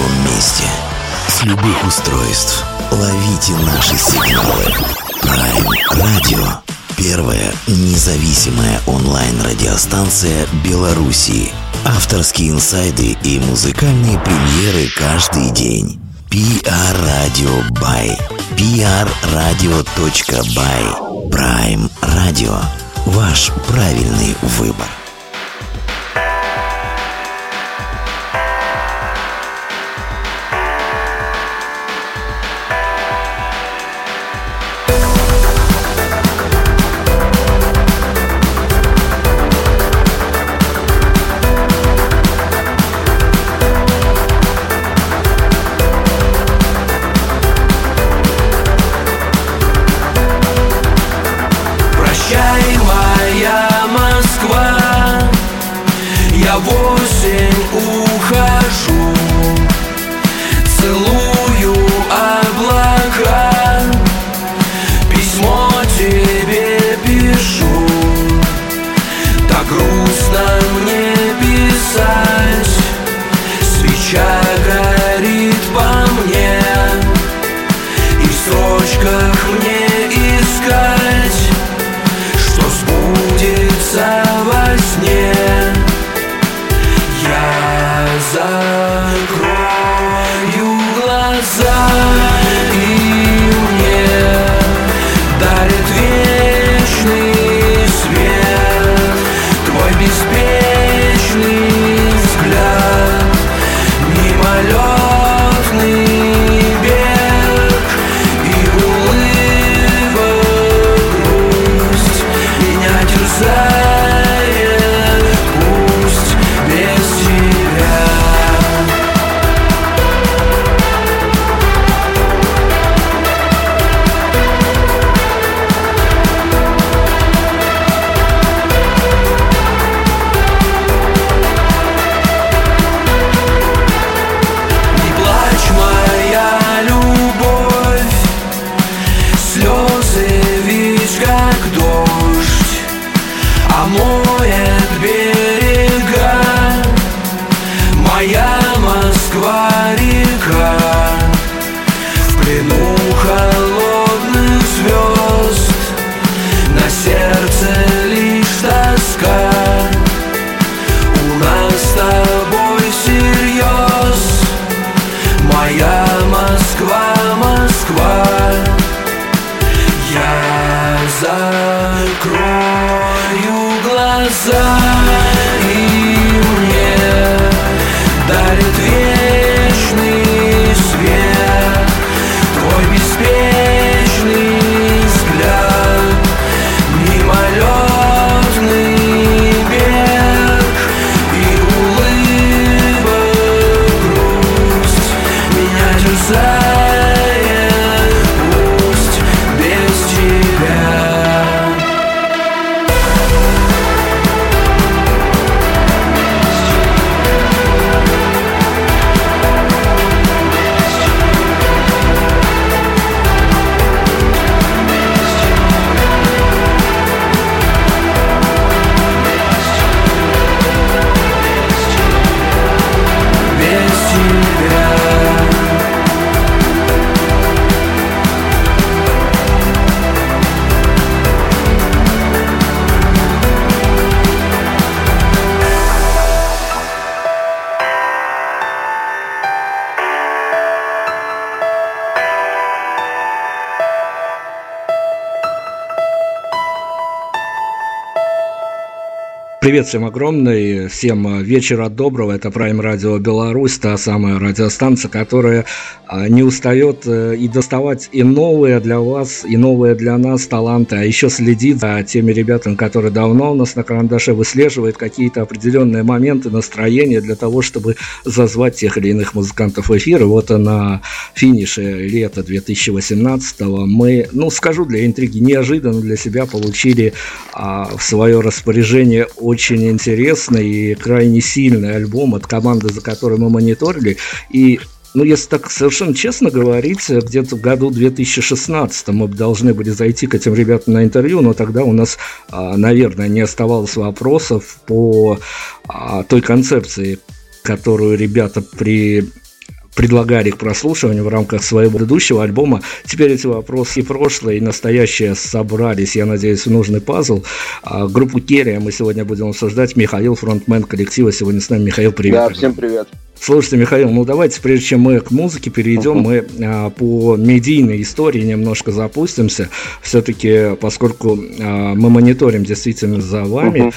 любом месте. С любых устройств. Ловите наши сигналы. Prime Radio. Первая независимая онлайн-радиостанция Белоруссии. Авторские инсайды и музыкальные премьеры каждый день. PR Radio by Prime Radio. Ваш правильный выбор. Привет всем огромный, всем вечера доброго. Это Prime Radio Беларусь, та самая радиостанция, которая а, не устает э, и доставать и новые для вас, и новые для нас таланты, а еще следит за теми ребятами, которые давно у нас на карандаше выслеживают какие-то определенные моменты, настроения для того, чтобы зазвать тех или иных музыкантов в эфир. И вот на финише лета 2018 мы, ну скажу для интриги, неожиданно для себя получили а, в свое распоряжение очень очень интересный и крайне сильный альбом от команды, за которой мы мониторили. И ну, если так совершенно честно говорить, где-то в году 2016 мы должны были зайти к этим ребятам на интервью, но тогда у нас, а, наверное, не оставалось вопросов по а, той концепции, которую ребята при предлагали к прослушиванию в рамках своего предыдущего альбома. Теперь эти вопросы и прошлое, и настоящее собрались, я надеюсь, в нужный пазл. А, группу Керия мы сегодня будем обсуждать. Михаил, фронтмен коллектива, сегодня с нами. Михаил, привет. Да, всем привет. Слушайте, Михаил, ну давайте, прежде чем мы к музыке перейдем, uh-huh. мы а, по медийной истории немножко запустимся. Все-таки, поскольку а, мы мониторим действительно за вами, uh-huh.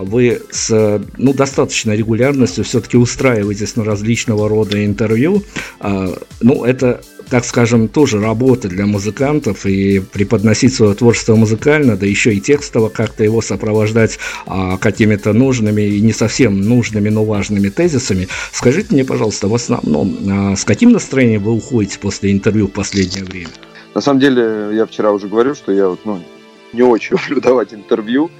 Вы с ну, достаточной регулярностью все-таки устраиваетесь на различного рода интервью. А, ну, это так скажем, тоже работа для музыкантов и преподносить свое творчество музыкально, да еще и текстово как-то его сопровождать а, какими-то нужными и не совсем нужными, но важными тезисами. Скажите мне, пожалуйста, в основном, а, с каким настроением вы уходите после интервью в последнее время? На самом деле, я вчера уже говорил, что я ну, не очень люблю давать интервью,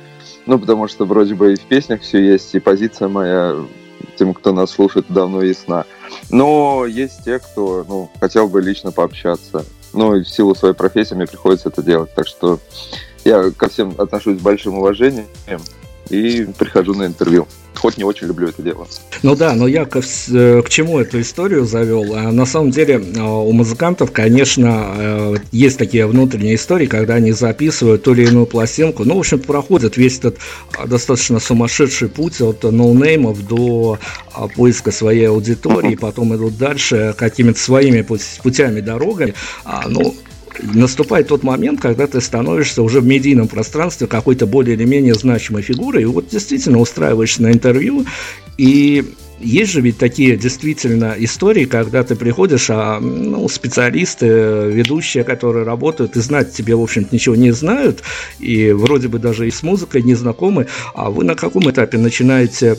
ну, потому что вроде бы и в песнях все есть, и позиция моя тем, кто нас слушает, давно ясна. Но есть те, кто ну, хотел бы лично пообщаться. Ну, и в силу своей профессии мне приходится это делать. Так что я ко всем отношусь с большим уважением и прихожу на интервью хоть не очень люблю это дело. Ну да, но я к, э, к чему эту историю завел? А на самом деле а, у музыкантов, конечно, э, есть такие внутренние истории, когда они записывают ту или иную пластинку. Ну, в общем, проходят весь этот а, достаточно сумасшедший путь от ноунеймов до поиска своей аудитории, потом идут дальше какими-то своими путями, дорогами. Ну, наступает тот момент, когда ты становишься уже в медийном пространстве какой-то более или менее значимой фигурой, и вот действительно устраиваешься на интервью, и есть же ведь такие действительно истории, когда ты приходишь, а ну, специалисты, ведущие, которые работают, и знать тебе, в общем-то, ничего не знают, и вроде бы даже и с музыкой не знакомы, а вы на каком этапе начинаете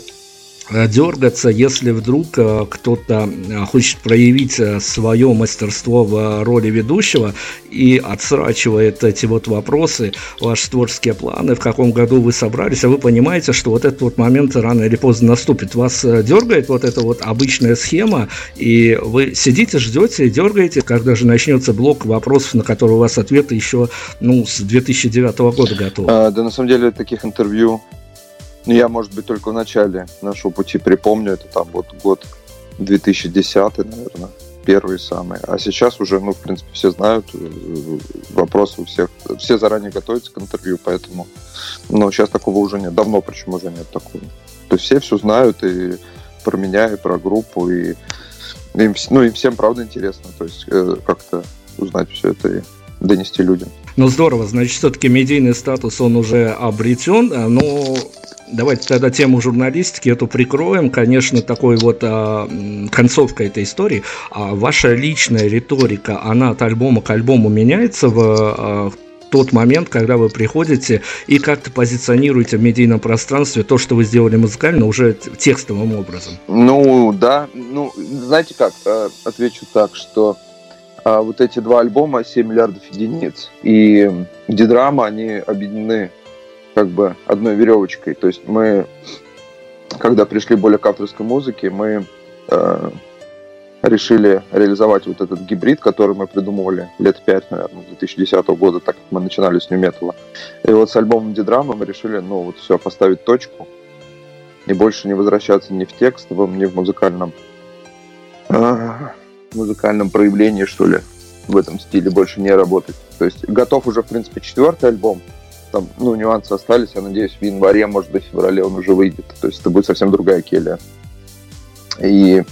дергаться, если вдруг э, кто-то э, хочет проявить свое мастерство в роли ведущего и отсрачивает эти вот вопросы, ваши творческие планы, в каком году вы собрались, а вы понимаете, что вот этот вот момент рано или поздно наступит. Вас дергает вот эта вот обычная схема, и вы сидите, ждете, дергаете, когда же начнется блок вопросов, на которые у вас ответы еще ну, с 2009 года готовы. А, да, на самом деле, таких интервью я, может быть, только в начале нашего пути припомню. Это там вот год 2010, наверное, первый самый. А сейчас уже, ну, в принципе, все знают, э, вопросы у всех, все заранее готовятся к интервью, поэтому, но сейчас такого уже нет, давно причем уже нет такого. То есть все все знают и про меня, и про группу, и им, ну, им всем, правда, интересно, то есть э, как-то узнать все это и донести людям. Ну здорово, значит, все-таки медийный статус он уже обретен, но Давайте тогда тему журналистики эту прикроем. Конечно, такой вот а, концовка этой истории. А ваша личная риторика, она от альбома к альбому меняется в а, тот момент, когда вы приходите и как-то позиционируете в медийном пространстве то, что вы сделали музыкально, уже текстовым образом? Ну, да. Ну, знаете как, а, отвечу так, что а, вот эти два альбома 7 миллиардов единиц и Дидрама, они объединены как бы одной веревочкой. То есть мы, когда пришли более к авторской музыке, мы э, решили реализовать вот этот гибрид, который мы придумывали лет пять, наверное, 2010 года, так как мы начинали с нью-металла. И вот с альбомом Дидрама мы решили, ну вот все, поставить точку и больше не возвращаться ни в текстовом, ни в музыкальном э, музыкальном проявлении, что ли, в этом стиле больше не работать. То есть готов уже, в принципе, четвертый альбом, там, ну, нюансы остались. Я надеюсь, в январе, может быть, в феврале он уже выйдет. То есть это будет совсем другая келия. И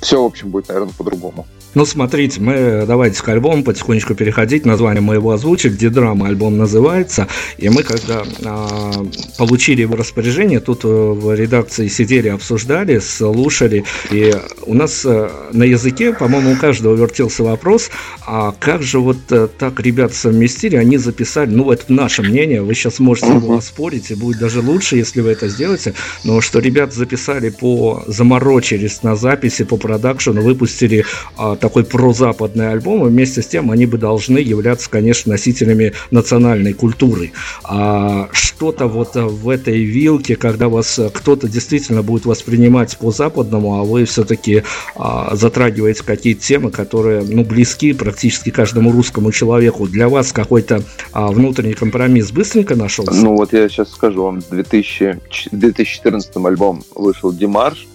все, в общем, будет, наверное, по-другому. Ну, смотрите, мы давайте к альбому потихонечку переходить. Название мы его озвучили, Дидрама альбом называется. И мы, когда а, получили его распоряжение, тут э, в редакции сидели, обсуждали, слушали. И у нас э, на языке, по-моему, у каждого вертелся вопрос, а как же вот э, так ребята совместили, они записали, ну, это наше мнение, вы сейчас можете его оспорить, и будет даже лучше, если вы это сделаете, но что ребята записали по, заморочились на записи, по продакшену, выпустили а, такой прозападный альбом, и вместе с тем они бы должны являться, конечно, носителями национальной культуры. А что-то вот в этой вилке, когда вас кто-то действительно будет воспринимать по-западному, а вы все-таки а, затрагиваете какие-то темы, которые, ну, близки практически каждому русскому человеку. Для вас какой-то а, внутренний компромисс быстренько нашелся? Ну, вот я сейчас скажу вам, в 2000, 2014 альбом вышел Димарш,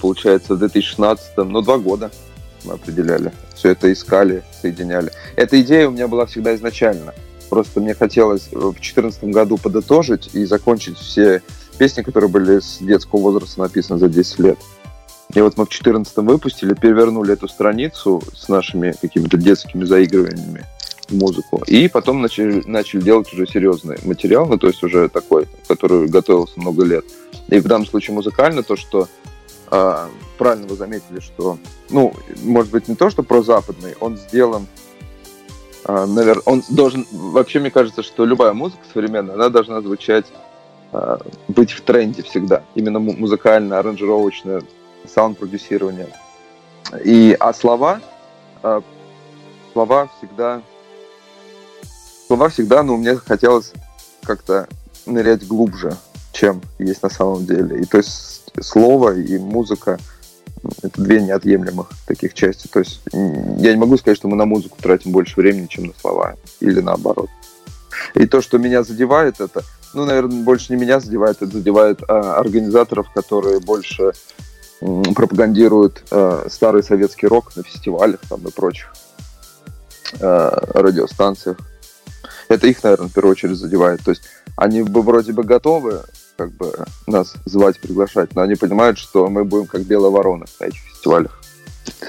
получается, в 2016, ну, два года мы определяли. Все это искали, соединяли. Эта идея у меня была всегда изначально. Просто мне хотелось в 2014 году подытожить и закончить все песни, которые были с детского возраста написаны за 10 лет. И вот мы в 2014 выпустили, перевернули эту страницу с нашими какими-то детскими заигрываниями в музыку. И потом начали, начали делать уже серьезный материал, ну, то есть уже такой, который готовился много лет. И в данном случае музыкально то, что э, правильно вы заметили, что, ну, может быть, не то, что про западный, он сделан а, наверное, он должен... Вообще, мне кажется, что любая музыка современная, она должна звучать, а, быть в тренде всегда. Именно музыкально, аранжировочное, саунд-продюсирование. И, а слова, а, слова всегда... Слова всегда, ну, мне хотелось как-то нырять глубже, чем есть на самом деле. И то есть слово и музыка — это две неотъемлемых таких части. То есть я не могу сказать, что мы на музыку тратим больше времени, чем на слова. Или наоборот. И то, что меня задевает, это, ну, наверное, больше не меня задевает, это задевает а, организаторов, которые больше м, пропагандируют а, старый советский рок на фестивалях там и прочих а, радиостанциях. Это их, наверное, в первую очередь задевает. То есть они бы вроде бы готовы как бы нас звать, приглашать, но они понимают, что мы будем как белая ворона на этих фестивалях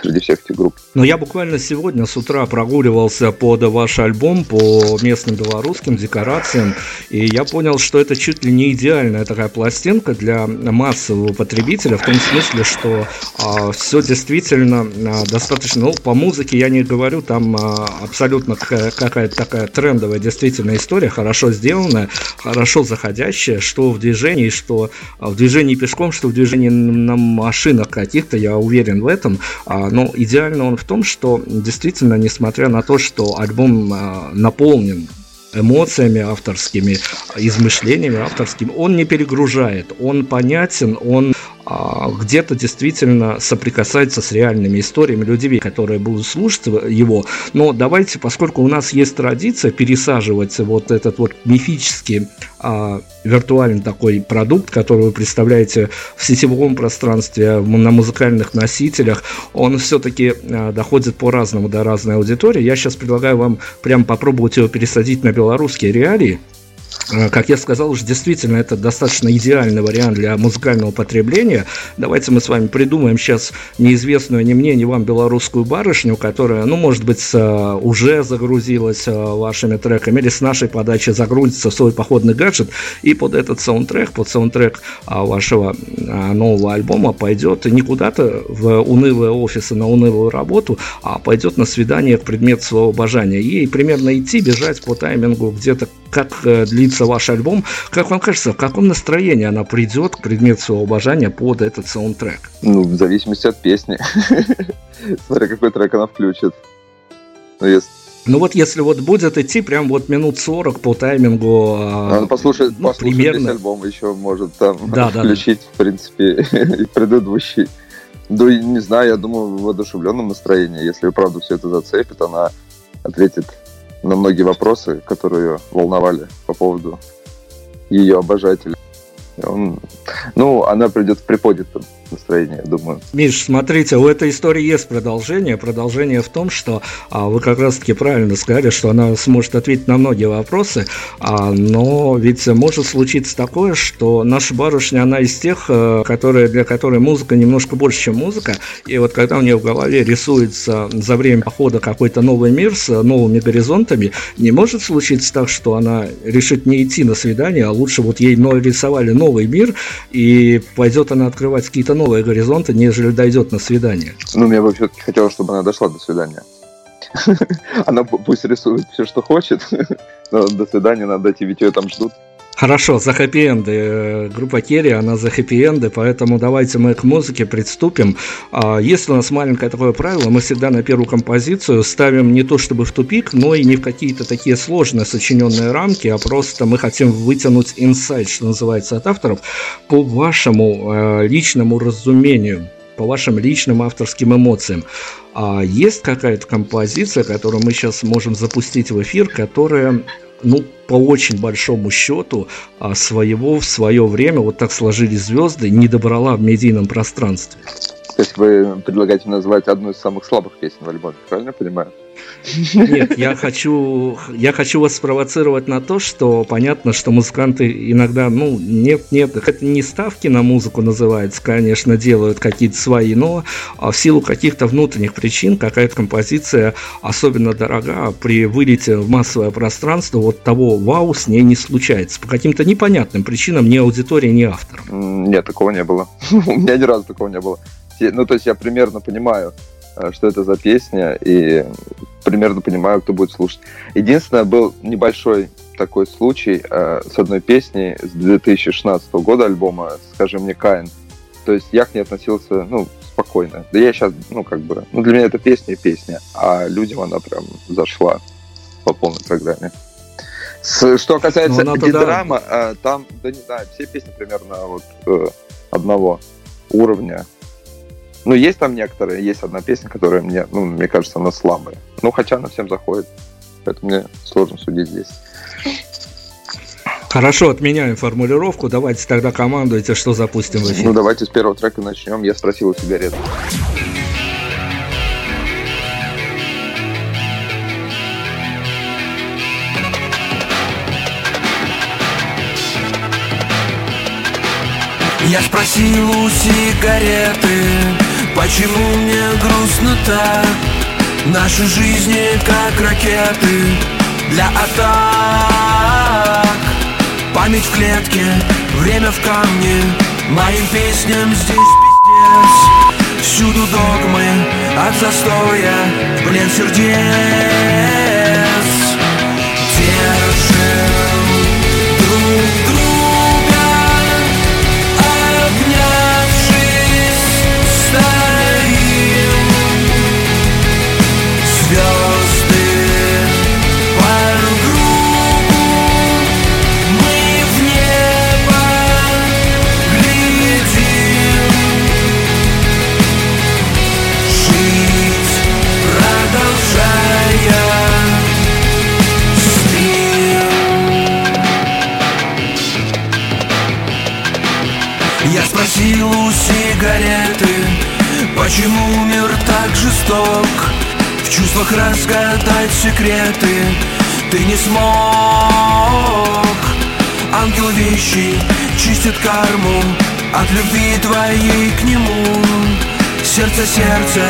среди всех этих групп. Но я буквально сегодня с утра прогуливался под ваш альбом по местным белорусским декорациям, и я понял, что это чуть ли не идеальная такая пластинка для массового потребителя, в том смысле, что а, все действительно а, достаточно, ну, по музыке я не говорю, там а, абсолютно какая-то такая трендовая действительно история, хорошо сделанная, хорошо заходящая, что в движении, что а, в движении пешком, что в движении на машинах каких-то, я уверен в этом, ну, идеально он в том, что действительно, несмотря на то, что альбом а, наполнен эмоциями авторскими, измышлениями авторскими, он не перегружает, он понятен, он а, где-то действительно соприкасается с реальными историями людей, которые будут слушать его. Но давайте, поскольку у нас есть традиция пересаживать вот этот вот мифический а, виртуальный такой продукт, который вы представляете в сетевом пространстве, на музыкальных носителях, он все-таки а, доходит по-разному до разной аудитории. Я сейчас предлагаю вам прям попробовать его пересадить на белорусские реалии. Э, как я сказал, уже действительно это достаточно идеальный вариант для музыкального потребления. Давайте мы с вами придумаем сейчас неизвестную ни мне, ни вам белорусскую барышню, которая, ну, может быть, уже загрузилась э, вашими треками или с нашей подачи загрузится в свой походный гаджет и под этот саундтрек, под саундтрек а, вашего а, нового альбома пойдет не куда-то в унылые офисы на унылую работу, а пойдет на свидание к предмету своего обожания. Ей примерно идти, бежать по таймингу где-то как э, длится ваш альбом. Как вам кажется, в каком настроении она придет к предмету своего обожания под этот саундтрек? Ну, в зависимости от песни. Смотря какой трек она включит. Ну, если ну вот если вот будет идти прям вот минут 40 по таймингу... А, ну, послушать, ну, послушать примерно... весь альбом еще может там да, включить, да, да. в принципе, и предыдущий. Да, не знаю, я думаю, в воодушевленном настроении. Если правда все это зацепит, она ответит на многие вопросы, которые волновали по поводу ее обожателей. Он, ну, она придет в приподнятом настроении, я думаю. Миш, смотрите, у этой истории есть продолжение. Продолжение в том, что а, вы как раз-таки правильно сказали, что она сможет ответить на многие вопросы, а, но ведь может случиться такое, что наша барышня, она из тех, а, которые, для которой музыка немножко больше, чем музыка, и вот когда у нее в голове рисуется за время похода какой-то новый мир с новыми горизонтами, не может случиться так, что она решит не идти на свидание, а лучше вот ей рисовали новый мир, и пойдет она открывать какие-то новые горизонты, нежели дойдет на свидание. Ну, мне бы все-таки хотелось, чтобы она дошла до свидания. Она пусть рисует все, что хочет, но до свидания надо дойти, ведь ее там ждут. Хорошо, за хэппи-энды. Э, группа Керри, она за хэппи-энды, поэтому давайте мы к музыке приступим. А, есть у нас маленькое такое правило, мы всегда на первую композицию ставим не то чтобы в тупик, но и не в какие-то такие сложные сочиненные рамки, а просто мы хотим вытянуть инсайт, что называется, от авторов, по вашему э, личному разумению по вашим личным авторским эмоциям. А есть какая-то композиция, которую мы сейчас можем запустить в эфир, которая ну, по очень большому счету, а, своего в свое время, вот так сложились звезды, не добрала в медийном пространстве. То есть вы предлагаете назвать одну из самых слабых песен в альбоме, правильно понимаю? Нет, я хочу, я хочу вас спровоцировать на то, что понятно, что музыканты иногда, ну, нет, нет, это не ставки на музыку называется, конечно, делают какие-то свои, но в силу каких-то внутренних причин какая-то композиция особенно дорога, а при вылете в массовое пространство вот того вау с ней не случается. По каким-то непонятным причинам ни аудитории, ни авторам. Нет, такого не было. У меня ни разу такого не было. Ну, то есть я примерно понимаю, Э, что это за песня, и примерно понимаю, кто будет слушать. Единственное, был небольшой такой случай э, с одной песней с 2016 года альбома «Скажи мне, Каин». То есть я к ней относился, ну, спокойно. Да я сейчас, ну, как бы, ну, для меня это песня и песня, а людям она прям зашла по полной программе. С, что касается ну, драма, да. э, там, да не знаю, все песни примерно вот э, одного уровня. Ну, есть там некоторые, есть одна песня, которая мне, ну, мне кажется, она слабая. Ну, хотя она всем заходит. Поэтому мне сложно судить здесь. Хорошо, отменяем формулировку. Давайте тогда командуйте, что запустим в эфир. Ну, давайте с первого трека начнем. Я спросил у сигареты. Я спросил у сигареты Почему мне грустно так? Наши жизни как ракеты для атак. Память в клетке, время в камне. Моим песням здесь пиздец. Всюду догмы от застоя Блин сердец чувствах разгадать секреты. Ты не смог. Ангел вещи чистит карму От любви твоей к нему. Сердце, сердце,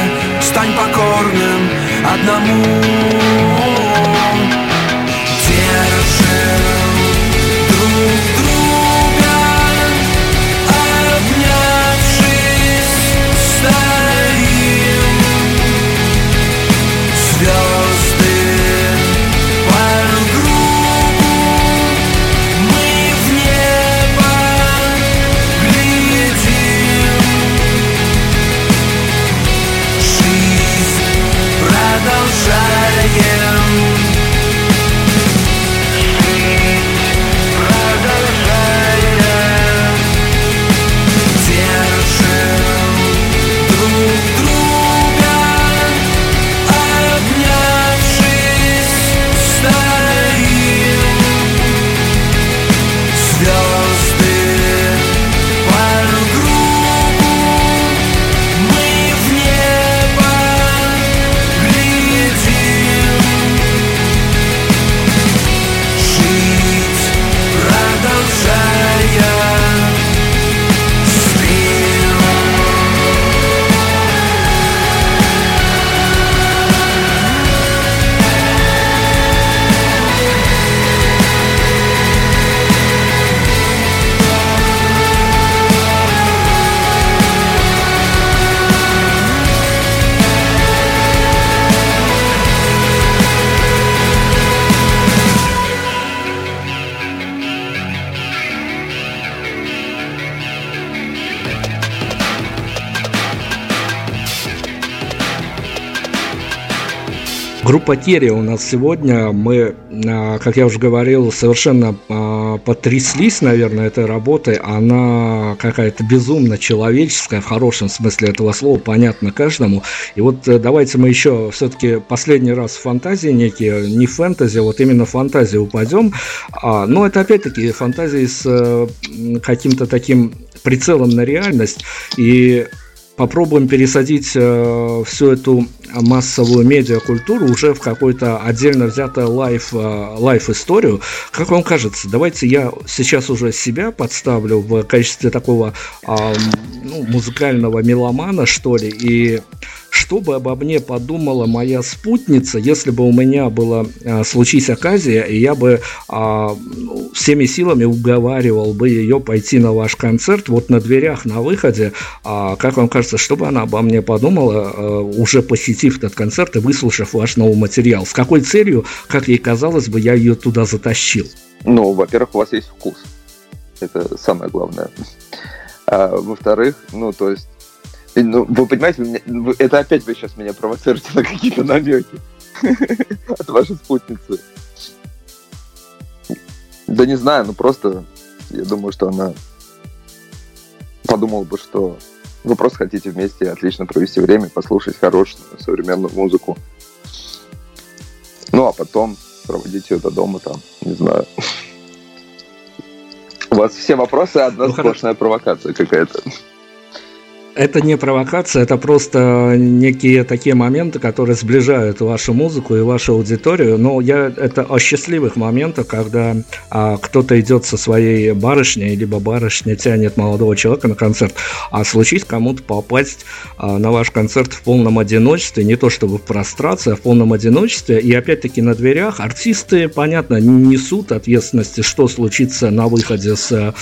стань покорным одному. Держим друг Керри у нас сегодня. Мы, а, как я уже говорил, совершенно а, потряслись, наверное, этой работой. Она какая-то безумно человеческая, в хорошем смысле этого слова, понятно каждому. И вот э, давайте мы еще все-таки последний раз в фантазии некие, не фэнтези, вот именно фантазии упадем. А, но это опять-таки фантазии с э, каким-то таким прицелом на реальность. И попробуем пересадить э, всю эту массовую медиакультуру уже в какую-то отдельно взятую лайф, э, лайф историю. Как вам кажется, давайте я сейчас уже себя подставлю в качестве такого э, ну, музыкального меломана, что ли, и что бы обо мне подумала моя спутница, если бы у меня была а, случись оказия, и я бы а, всеми силами уговаривал бы ее пойти на ваш концерт, вот на дверях, на выходе, а, как вам кажется, что бы она обо мне подумала, а, уже посетив этот концерт и выслушав ваш новый материал? С какой целью, как ей казалось бы, я ее туда затащил? Ну, во-первых, у вас есть вкус. Это самое главное. А, во-вторых, ну, то есть ну, вы понимаете, это опять вы сейчас меня провоцируете на какие-то намеки от вашей спутницы. Да не знаю, ну просто я думаю, что она подумала бы, что вы просто хотите вместе отлично провести время, послушать хорошую современную музыку. Ну, а потом проводить ее до дома там, не знаю. У вас все вопросы, одна ну, сплошная провокация какая-то это не провокация, это просто некие такие моменты, которые сближают вашу музыку и вашу аудиторию. Но я это о счастливых моментах, когда а, кто-то идет со своей барышней, либо барышня тянет молодого человека на концерт, а случись кому-то попасть а, на ваш концерт в полном одиночестве, не то чтобы в прострации, а в полном одиночестве. И опять-таки на дверях артисты, понятно, несут ответственности, что случится на выходе с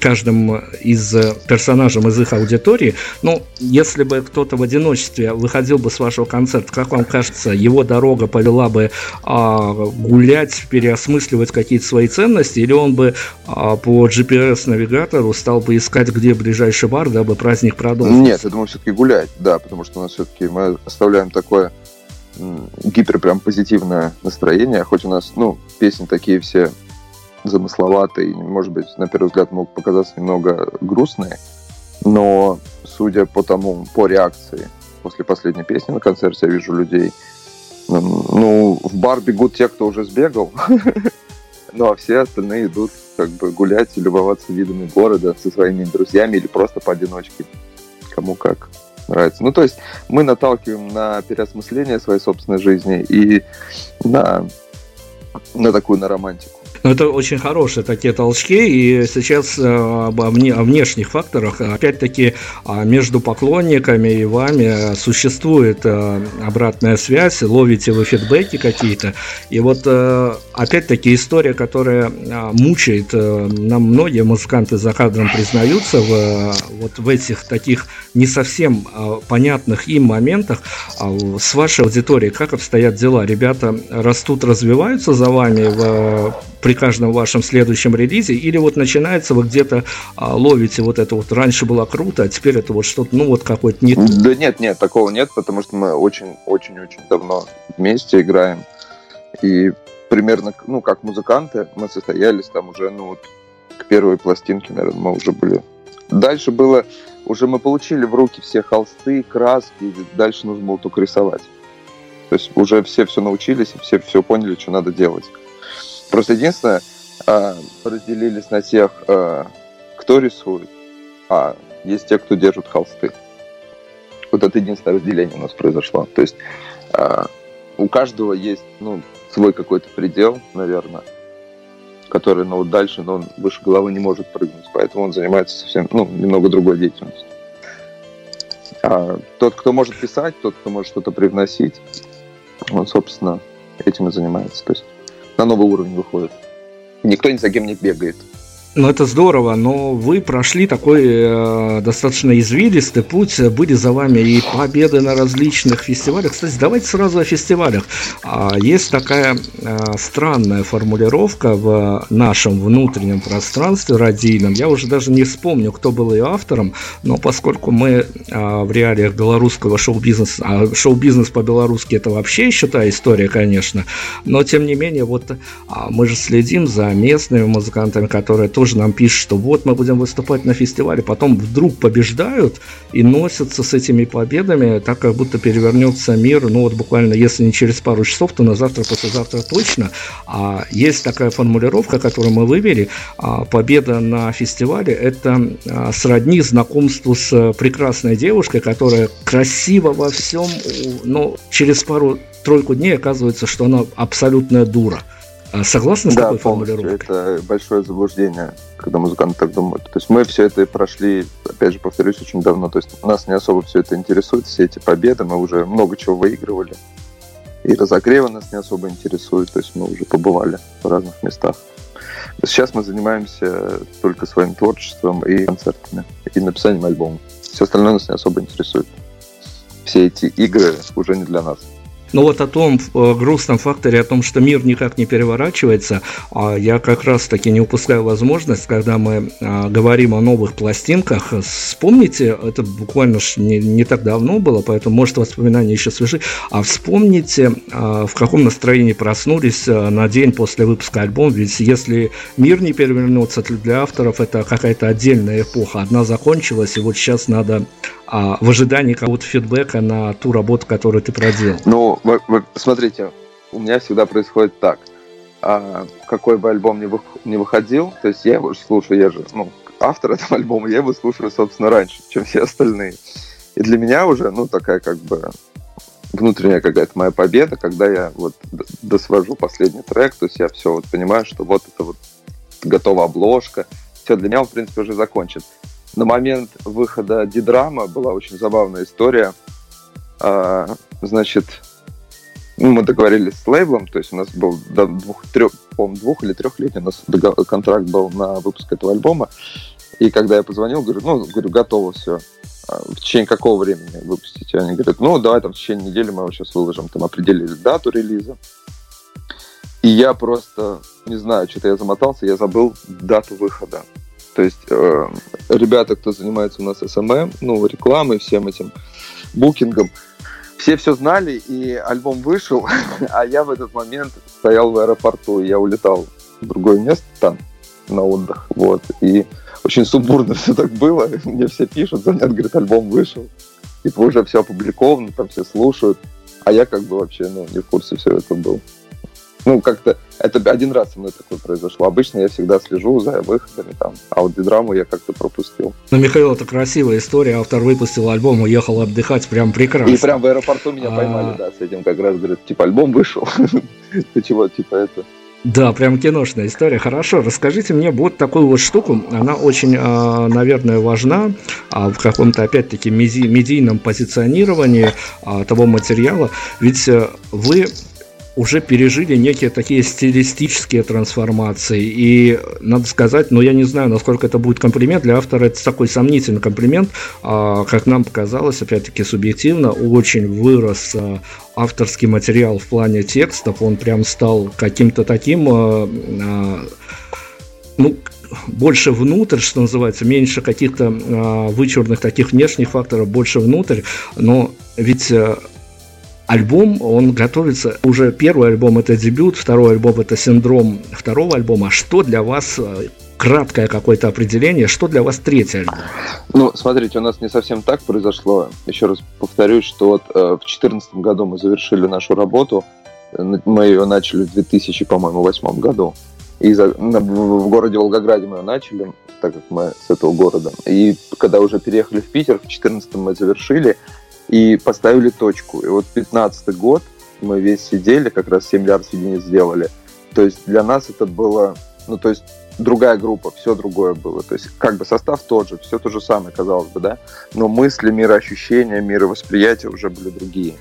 каждым из персонажей из их аудитории. Ну, если бы кто-то в одиночестве выходил бы с вашего концерта, как вам кажется, его дорога повела бы а, гулять, переосмысливать какие-то свои ценности, или он бы а, по GPS-навигатору стал бы искать, где ближайший бар, дабы праздник продолжился? Нет, я думаю, все-таки гулять, да, потому что у нас все-таки мы оставляем такое гипер прям позитивное настроение, хоть у нас, ну, песни такие все замысловатый, может быть, на первый взгляд мог показаться немного грустный, но судя по тому, по реакции после последней песни на концерте я вижу людей, ну, в бар бегут те, кто уже сбегал, ну, а все остальные идут как бы гулять и любоваться видами города со своими друзьями или просто поодиночке, кому как нравится. Ну, то есть мы наталкиваем на переосмысление своей собственной жизни и на, на такую, на романтику. Но это очень хорошие такие толчки, и сейчас э, об, внешних факторах, опять-таки, а, между поклонниками и вами существует э, обратная связь, ловите вы фидбэки какие-то, и вот э, опять-таки история, которая мучает нам многие музыканты за кадром признаются в, вот в этих таких не совсем понятных им моментах, а с вашей аудиторией как обстоят дела? Ребята растут, развиваются за вами в при каждом вашем следующем релизе, или вот начинается, вы где-то а, ловите вот это вот, раньше было круто, а теперь это вот что-то, ну вот какой-то не Да нет, нет, такого нет, потому что мы очень-очень-очень давно вместе играем, и примерно, ну, как музыканты, мы состоялись там уже, ну, вот, к первой пластинке, наверное, мы уже были. Дальше было, уже мы получили в руки все холсты, краски, и дальше нужно было только рисовать. То есть уже все все научились, и все все поняли, что надо делать. Просто единственное, а, разделились на тех, а, кто рисует, а есть те, кто держит холсты. Вот это единственное разделение у нас произошло. То есть а, у каждого есть ну, свой какой-то предел, наверное, который, ну, дальше, но он выше головы не может прыгнуть, поэтому он занимается совсем, ну, немного другой деятельностью. А тот, кто может писать, тот, кто может что-то привносить, он, собственно, этим и занимается. То есть на новый уровень выходит. Никто ни за кем не бегает. Ну, это здорово, но вы прошли такой э, достаточно извилистый путь, были за вами и победы на различных фестивалях. Кстати, давайте сразу о фестивалях. А, есть такая э, странная формулировка в нашем внутреннем пространстве радийном. Я уже даже не вспомню, кто был ее автором, но поскольку мы э, в реалиях белорусского шоу-бизнеса, а шоу-бизнес по-белорусски это вообще еще та история, конечно, но тем не менее, вот а, мы же следим за местными музыкантами, которые тоже тоже нам пишут, что вот мы будем выступать на фестивале, потом вдруг побеждают и носятся с этими победами, так как будто перевернется мир, ну вот буквально, если не через пару часов, то на завтра, послезавтра точно. А есть такая формулировка, которую мы вывели, а, победа на фестивале – это а, сродни знакомству с прекрасной девушкой, которая красива во всем, но через пару-тройку дней оказывается, что она абсолютная дура. А согласны с да, такой формулировкой? Это большое заблуждение, когда музыканты так думают. То есть мы все это прошли, опять же, повторюсь, очень давно. То есть нас не особо все это интересует, все эти победы. Мы уже много чего выигрывали. И разогревы нас не особо интересует. То есть мы уже побывали в разных местах. Сейчас мы занимаемся только своим творчеством и концертами, и написанием альбома. Все остальное нас не особо интересует. Все эти игры уже не для нас. Но вот о том э, грустном факторе, о том, что мир никак не переворачивается, а я как раз таки не упускаю возможность, когда мы а, говорим о новых пластинках. Вспомните, это буквально не, не так давно было, поэтому, может, воспоминания еще свежи, а вспомните, а, в каком настроении проснулись э, на день после выпуска альбома, ведь если мир не перевернется, для авторов это какая-то отдельная эпоха. Одна закончилась, и вот сейчас надо в ожидании какого-то фидбэка на ту работу, которую ты проделал? Ну, смотрите, у меня всегда происходит так. А, какой бы альбом ни, не выходил, то есть я его слушаю, я же, ну, автор этого альбома, я его слушаю, собственно, раньше, чем все остальные. И для меня уже, ну, такая как бы внутренняя какая-то моя победа, когда я вот досвожу последний трек, то есть я все вот понимаю, что вот это вот готова обложка, все, для меня в принципе, уже закончен на момент выхода Дидрама была очень забавная история. А, значит, ну, мы договорились с лейблом, то есть у нас был до двух, трех, двух или трехлетний у нас контракт был на выпуск этого альбома. И когда я позвонил, говорю, ну, говорю, готово все. А, в течение какого времени выпустите? Они говорят, ну, давай там в течение недели мы его сейчас выложим. Там определили дату релиза. И я просто, не знаю, что-то я замотался, я забыл дату выхода. То есть э, ребята, кто занимается у нас SMM, ну, рекламой, всем этим букингом, все все знали, и альбом вышел, а я в этот момент стоял в аэропорту, и я улетал в другое место там на отдых, вот, и очень сумбурно все так было, мне все пишут, звонят, говорят, альбом вышел, типа уже все опубликовано, там все слушают, а я как бы вообще, ну, не в курсе всего этого был. Ну, как-то это один раз со мной такое произошло. Обычно я всегда слежу за выходами там, а вот драму я как-то пропустил. Ну, Михаил, это красивая история. Автор выпустил альбом, уехал отдыхать, прям прекрасно. И прям в аэропорту меня а... поймали, да, с этим как раз, говорят, типа, альбом вышел. Ты чего, типа, это... Да, прям киношная история. Хорошо, расскажите мне вот такую вот штуку. Она очень, а, наверное, важна а, в каком-то, опять-таки, медийном позиционировании а, того материала. Ведь э, вы уже пережили некие такие стилистические трансформации. И надо сказать, но ну, я не знаю, насколько это будет комплимент. Для автора это такой сомнительный комплимент. А, как нам показалось, опять-таки субъективно, очень вырос а, авторский материал в плане текстов. Он прям стал каким-то таким... А, а, ну, больше внутрь, что называется, меньше каких-то э, вычурных таких внешних факторов, больше внутрь. Но ведь э, альбом, он готовится, уже первый альбом это дебют, второй альбом это синдром второго альбома. Что для вас э, краткое какое-то определение, что для вас третий альбом? Ну, смотрите, у нас не совсем так произошло. Еще раз повторюсь, что вот э, в 2014 году мы завершили нашу работу. Мы ее начали в 2000, по-моему, восьмом году. И за, на, в городе Волгограде мы ее начали, так как мы с этого города. И когда уже переехали в Питер, в 2014 мы завершили и поставили точку. И вот 15 год мы весь сидели, как раз 7 миллиардов единиц сделали. То есть для нас это было, ну то есть другая группа, все другое было. То есть как бы состав тот же, все то же самое, казалось бы, да, но мысли, мироощущения, мировосприятия уже были другие.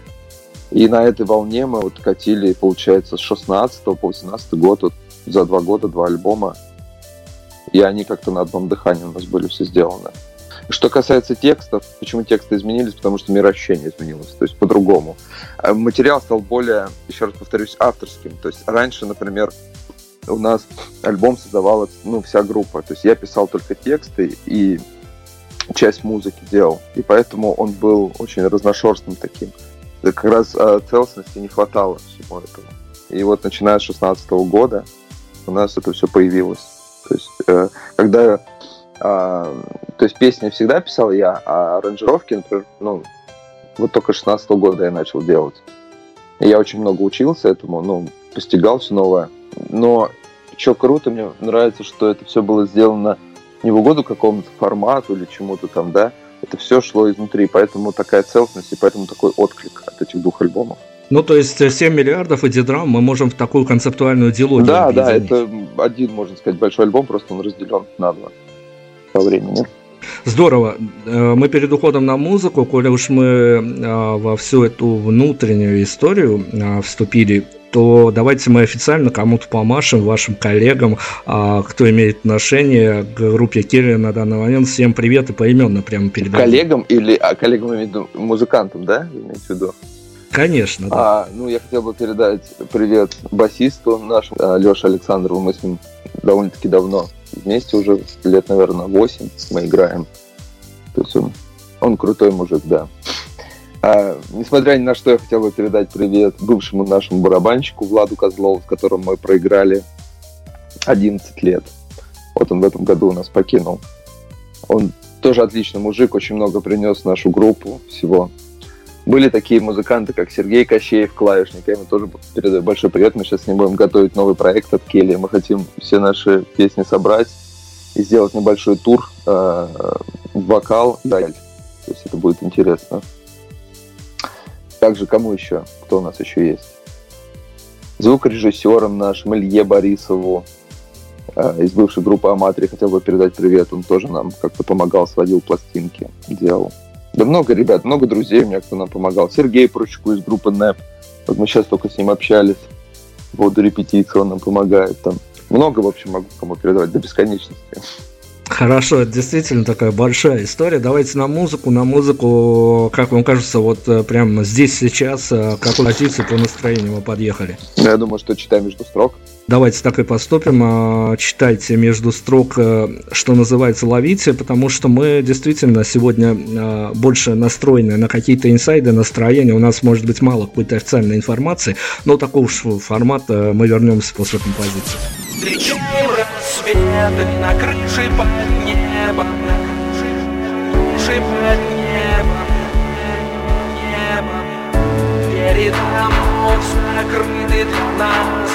И на этой волне мы вот катили, получается, с 16 по 18 год, вот за два года два альбома. и они как-то на одном дыхании у нас были все сделаны. Что касается текстов, почему тексты изменились? Потому что мироощущение изменилось, то есть по-другому. Э, материал стал более, еще раз повторюсь, авторским. То есть раньше, например, у нас альбом создавала ну, вся группа. То есть я писал только тексты и часть музыки делал. И поэтому он был очень разношерстным таким. Как раз э, целостности не хватало всему этому. И вот начиная с 16 года у нас это все появилось. То есть, э, когда то есть песни всегда писал я, а аранжировки, например, ну, вот только 16 -го года я начал делать. Я очень много учился этому, ну, постигал все новое. Но что круто, мне нравится, что это все было сделано не в угоду какому-то формату или чему-то там, да, это все шло изнутри, поэтому такая целостность и поэтому такой отклик от этих двух альбомов. Ну, то есть 7 миллиардов и Дидрам мы можем в такую концептуальную дилогию Да, да, это один, можно сказать, большой альбом, просто он разделен на два по времени. Здорово. Э, мы перед уходом на музыку, коли уж мы э, во всю эту внутреннюю историю э, вступили, то давайте мы официально кому-то помашем, вашим коллегам, кто имеет отношение к группе Кирилла на данный момент. Всем привет и поименно прямо передам. Коллегам или а, коллегам, музыкантам, да, имеете в виду? Конечно, да. А, ну, я хотел бы передать привет басисту нашему, Леше Александрову. Мы с ним довольно-таки давно вместе уже лет, наверное, 8 мы играем. То есть он, он крутой мужик, да. А, несмотря ни на что, я хотел бы передать привет бывшему нашему барабанщику Владу Козлову, с которым мы проиграли 11 лет. Вот он в этом году у нас покинул. Он тоже отличный мужик, очень много принес в нашу группу всего. Были такие музыканты, как Сергей Кощеев, клавишник. Я ему тоже передаю большой привет. Мы сейчас с ним будем готовить новый проект от Келли. Мы хотим все наши песни собрать и сделать небольшой тур, э, вокал и То есть это будет интересно. Также кому еще? Кто у нас еще есть? Звукорежиссером нашим Илье Борисову э, из бывшей группы Аматри хотел бы передать привет. Он тоже нам как-то помогал, сводил пластинки, делал. Да много ребят, много друзей у меня, кто нам помогал. Сергей Пручку из группы НЭП. Вот мы сейчас только с ним общались. В поводу репетиции он нам помогает. Там много, в общем, могу кому передавать до бесконечности. Хорошо, это действительно такая большая история. Давайте на музыку. На музыку, как вам кажется, вот э, прямо здесь, сейчас, э, к какой позиции по настроению мы подъехали? Я думаю, что читаем между строк. Давайте так и поступим. А, читайте между строк, э, что называется, ловите, потому что мы действительно сегодня больше настроены на какие-то инсайды, настроения. У нас может быть мало какой-то официальной информации, но такого уж формата мы вернемся после композиции. Встречаем рассветы на крыше под небом, на крыше под небом, небом. Двери домов закрыты для нас.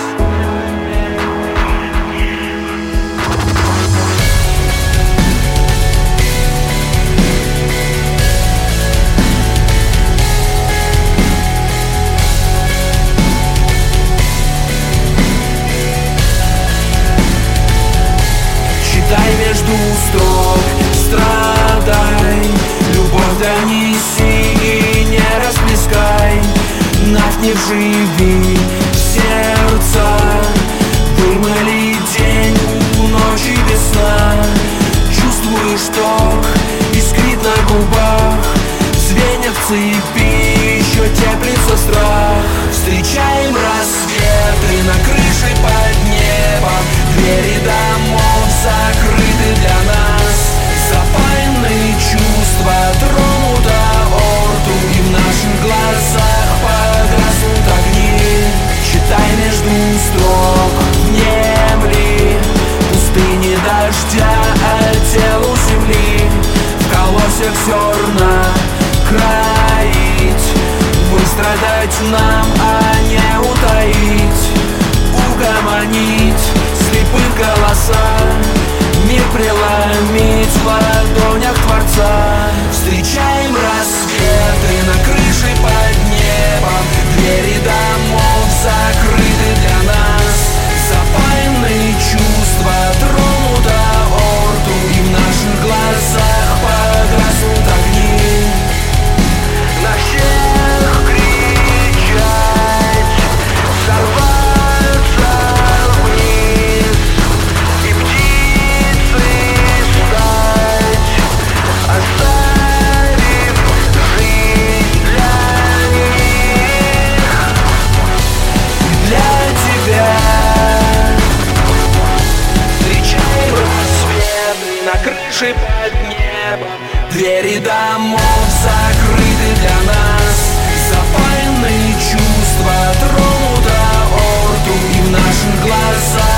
крыши под небом Двери домов закрыты для нас. Запаянные чувства тронута орду И в наших глазах.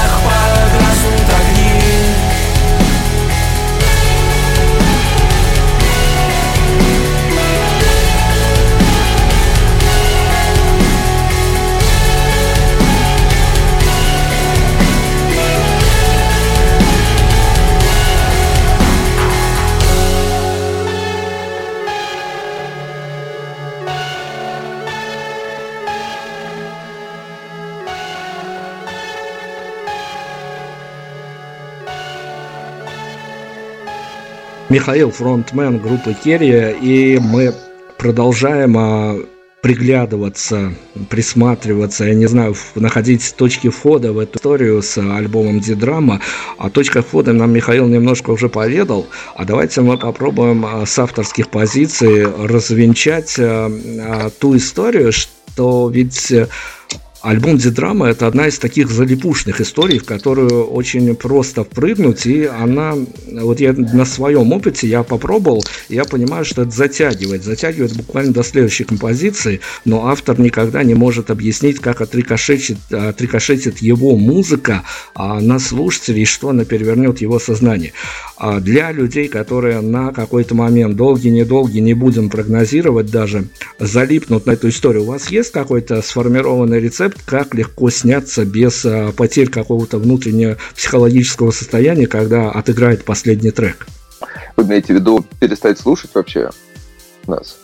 Михаил, фронтмен группы Керия, и мы продолжаем а, приглядываться, присматриваться, я не знаю, находить точки входа в эту историю с альбомом Дидрама. А точка входа нам Михаил немножко уже поведал. А давайте мы попробуем а, с авторских позиций развенчать а, а, ту историю, что ведь Альбом Дидрама – это одна из таких залипушных историй, в которую очень просто впрыгнуть, и она, вот я на своем опыте, я попробовал, я понимаю, что это затягивает, затягивает буквально до следующей композиции, но автор никогда не может объяснить, как отрикошетит, отрикошетит его музыка а на слушателей, что она перевернет его сознание. А для людей, которые на какой-то момент, долгий-недолгий, не будем прогнозировать даже, залипнут на эту историю, у вас есть какой-то сформированный рецепт, концепт, как легко сняться без а, потерь какого-то внутреннего психологического состояния, когда отыграет последний трек. Вы имеете в виду перестать слушать вообще нас?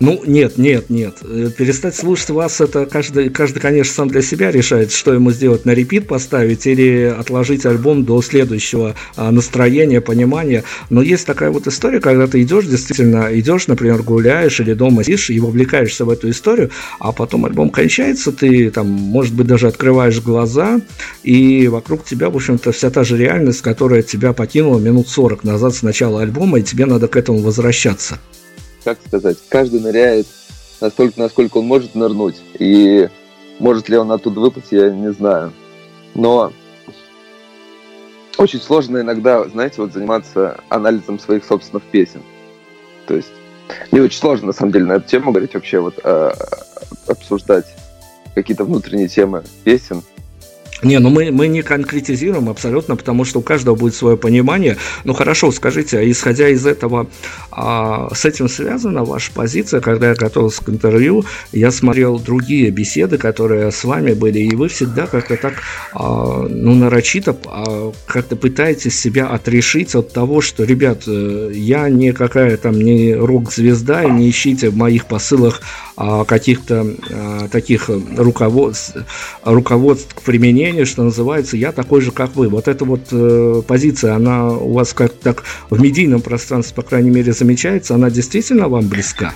Ну, нет, нет, нет. Э, перестать слушать вас, это каждый, каждый, конечно, сам для себя решает, что ему сделать, на репит поставить или отложить альбом до следующего а, настроения, понимания. Но есть такая вот история, когда ты идешь, действительно, идешь, например, гуляешь или дома сидишь и вовлекаешься в эту историю, а потом альбом кончается, ты там, может быть, даже открываешь глаза, и вокруг тебя, в общем-то, вся та же реальность, которая тебя покинула минут 40 назад с начала альбома, и тебе надо к этому возвращаться как сказать, каждый ныряет настолько, насколько он может нырнуть. И может ли он оттуда выплыть, я не знаю. Но очень сложно иногда, знаете, вот заниматься анализом своих собственных песен. То есть мне очень сложно, на самом деле, на эту тему говорить вообще, вот э, обсуждать какие-то внутренние темы песен. Не, ну мы, мы не конкретизируем абсолютно, потому что у каждого будет свое понимание. Ну хорошо, скажите, а исходя из этого, а, с этим связана ваша позиция, когда я готовился к интервью, я смотрел другие беседы, которые с вами были, и вы всегда как-то так, а, ну нарочито, а, как-то пытаетесь себя отрешить от того, что, ребят, э, я не какая там не рок-звезда, и не ищите в моих посылах каких-то а, таких руководств, руководств к применению, что называется, я такой же, как вы. Вот эта вот э, позиция, она у вас как так в медийном пространстве, по крайней мере, замечается, она действительно вам близка?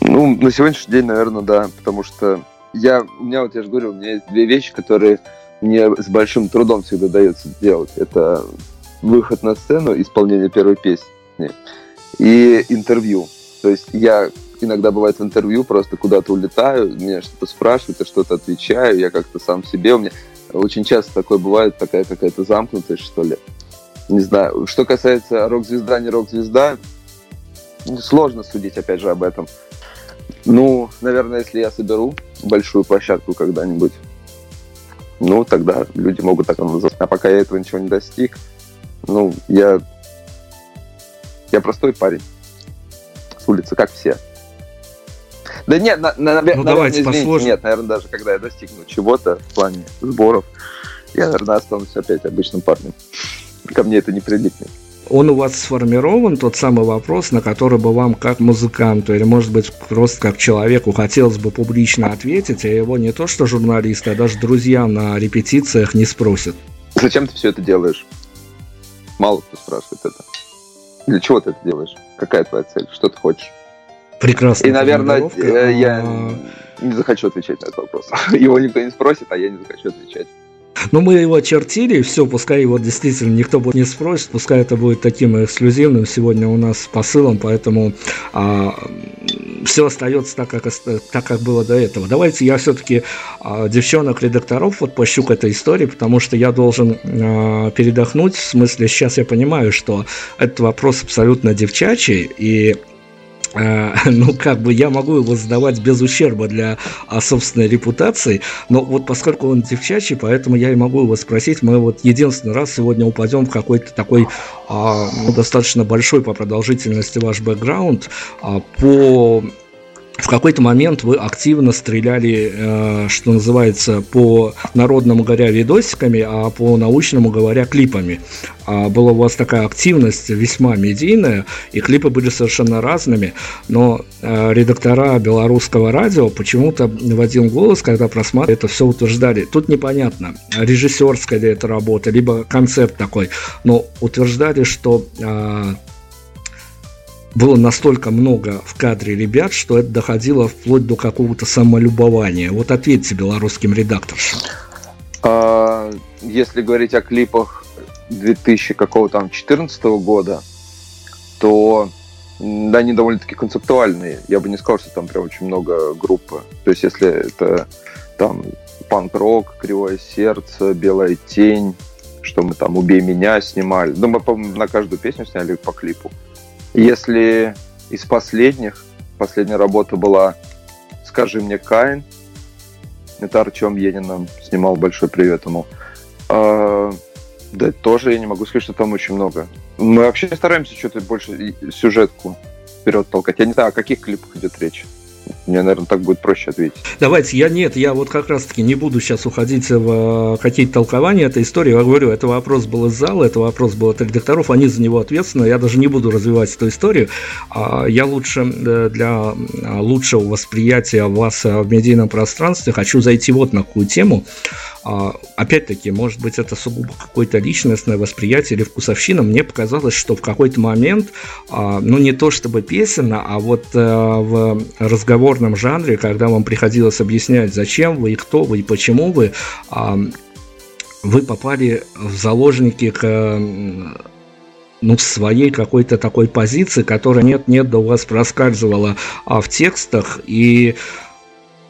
Ну, на сегодняшний день, наверное, да, потому что я, у меня, вот я же говорю, у меня есть две вещи, которые мне с большим трудом всегда дается делать. Это выход на сцену, исполнение первой песни и интервью. То есть я иногда бывает в интервью, просто куда-то улетаю, меня что-то спрашивают, я что-то отвечаю, я как-то сам себе, у меня очень часто такое бывает, такая какая-то замкнутость, что ли. Не знаю. Что касается рок-звезда, не рок-звезда, сложно судить, опять же, об этом. Ну, наверное, если я соберу большую площадку когда-нибудь, ну, тогда люди могут так называть. А пока я этого ничего не достиг, ну, я, я простой парень с улицы, как все. Да нет, на, на, ну, наверное, давайте извините, нет, наверное, даже когда я достигну чего-то в плане сборов, я, наверное, останусь опять обычным парнем. Ко мне это не прилипнет. Он у вас сформирован, тот самый вопрос, на который бы вам как музыканту или, может быть, просто как человеку хотелось бы публично ответить, а его не то что журналисты, а даже друзья на репетициях не спросят. Зачем ты все это делаешь? Мало кто спрашивает это. Для чего ты это делаешь? Какая твоя цель? Что ты хочешь? Прекрасно. И, наверное, э, я а. не захочу отвечать на этот вопрос. Его никто не спросит, а я не захочу отвечать. Ну, мы его очертили, все, пускай его действительно никто будет не спросит, пускай это будет таким эксклюзивным сегодня у нас посылом, поэтому а, все остается так как, так, как было до этого. Давайте я все-таки а, девчонок-редакторов вот пощу к этой истории, потому что я должен а, передохнуть, в смысле, сейчас я понимаю, что этот вопрос абсолютно девчачий, и ну, как бы я могу его задавать без ущерба для а, собственной репутации, но вот поскольку он девчачий, поэтому я и могу его спросить. Мы вот единственный раз сегодня упадем в какой-то такой а, ну, достаточно большой по продолжительности ваш бэкграунд а, по в какой-то момент вы активно стреляли, э, что называется, по народному говоря видосиками, а по научному говоря клипами. А была у вас такая активность весьма медийная, и клипы были совершенно разными, но э, редактора белорусского радио почему-то в один голос, когда просматривали, это все утверждали. Тут непонятно, режиссерская ли это работа, либо концепт такой, но утверждали, что э, было настолько много в кадре ребят, что это доходило вплоть до какого-то самолюбования. Вот ответьте белорусским редакторам. А, если говорить о клипах 2000 какого там 14 года, то да, они довольно-таки концептуальные. Я бы не сказал, что там прям очень много группы. То есть, если это там панк-рок, кривое сердце, белая тень, что мы там «Убей меня» снимали. Ну, мы, по-моему, на каждую песню сняли по клипу. Если из последних, последняя работа была «Скажи мне, Каин», это Артем Енин снимал, большой привет ему. А, да, тоже я не могу сказать, что там очень много. Мы вообще стараемся что-то больше сюжетку вперед толкать. Я не знаю, о каких клипах идет речь. Мне, наверное, так будет проще ответить. Давайте, я нет, я вот как раз-таки не буду сейчас уходить в э, какие-то толкования этой истории. Я говорю, это вопрос был из зала, это вопрос был от редакторов, они за него ответственны. Я даже не буду развивать эту историю. А я лучше э, для лучшего восприятия вас в медийном пространстве хочу зайти вот на какую тему. А, опять-таки, может быть, это сугубо какое-то личностное восприятие или вкусовщина. Мне показалось, что в какой-то момент, а, ну не то чтобы песенно, а вот э, в разговорном жанре, когда вам приходилось объяснять, зачем вы и кто вы и почему вы, а, вы попали в заложники к ну, своей какой-то такой позиции, которая нет-нет, у вас проскальзывала а, в текстах, и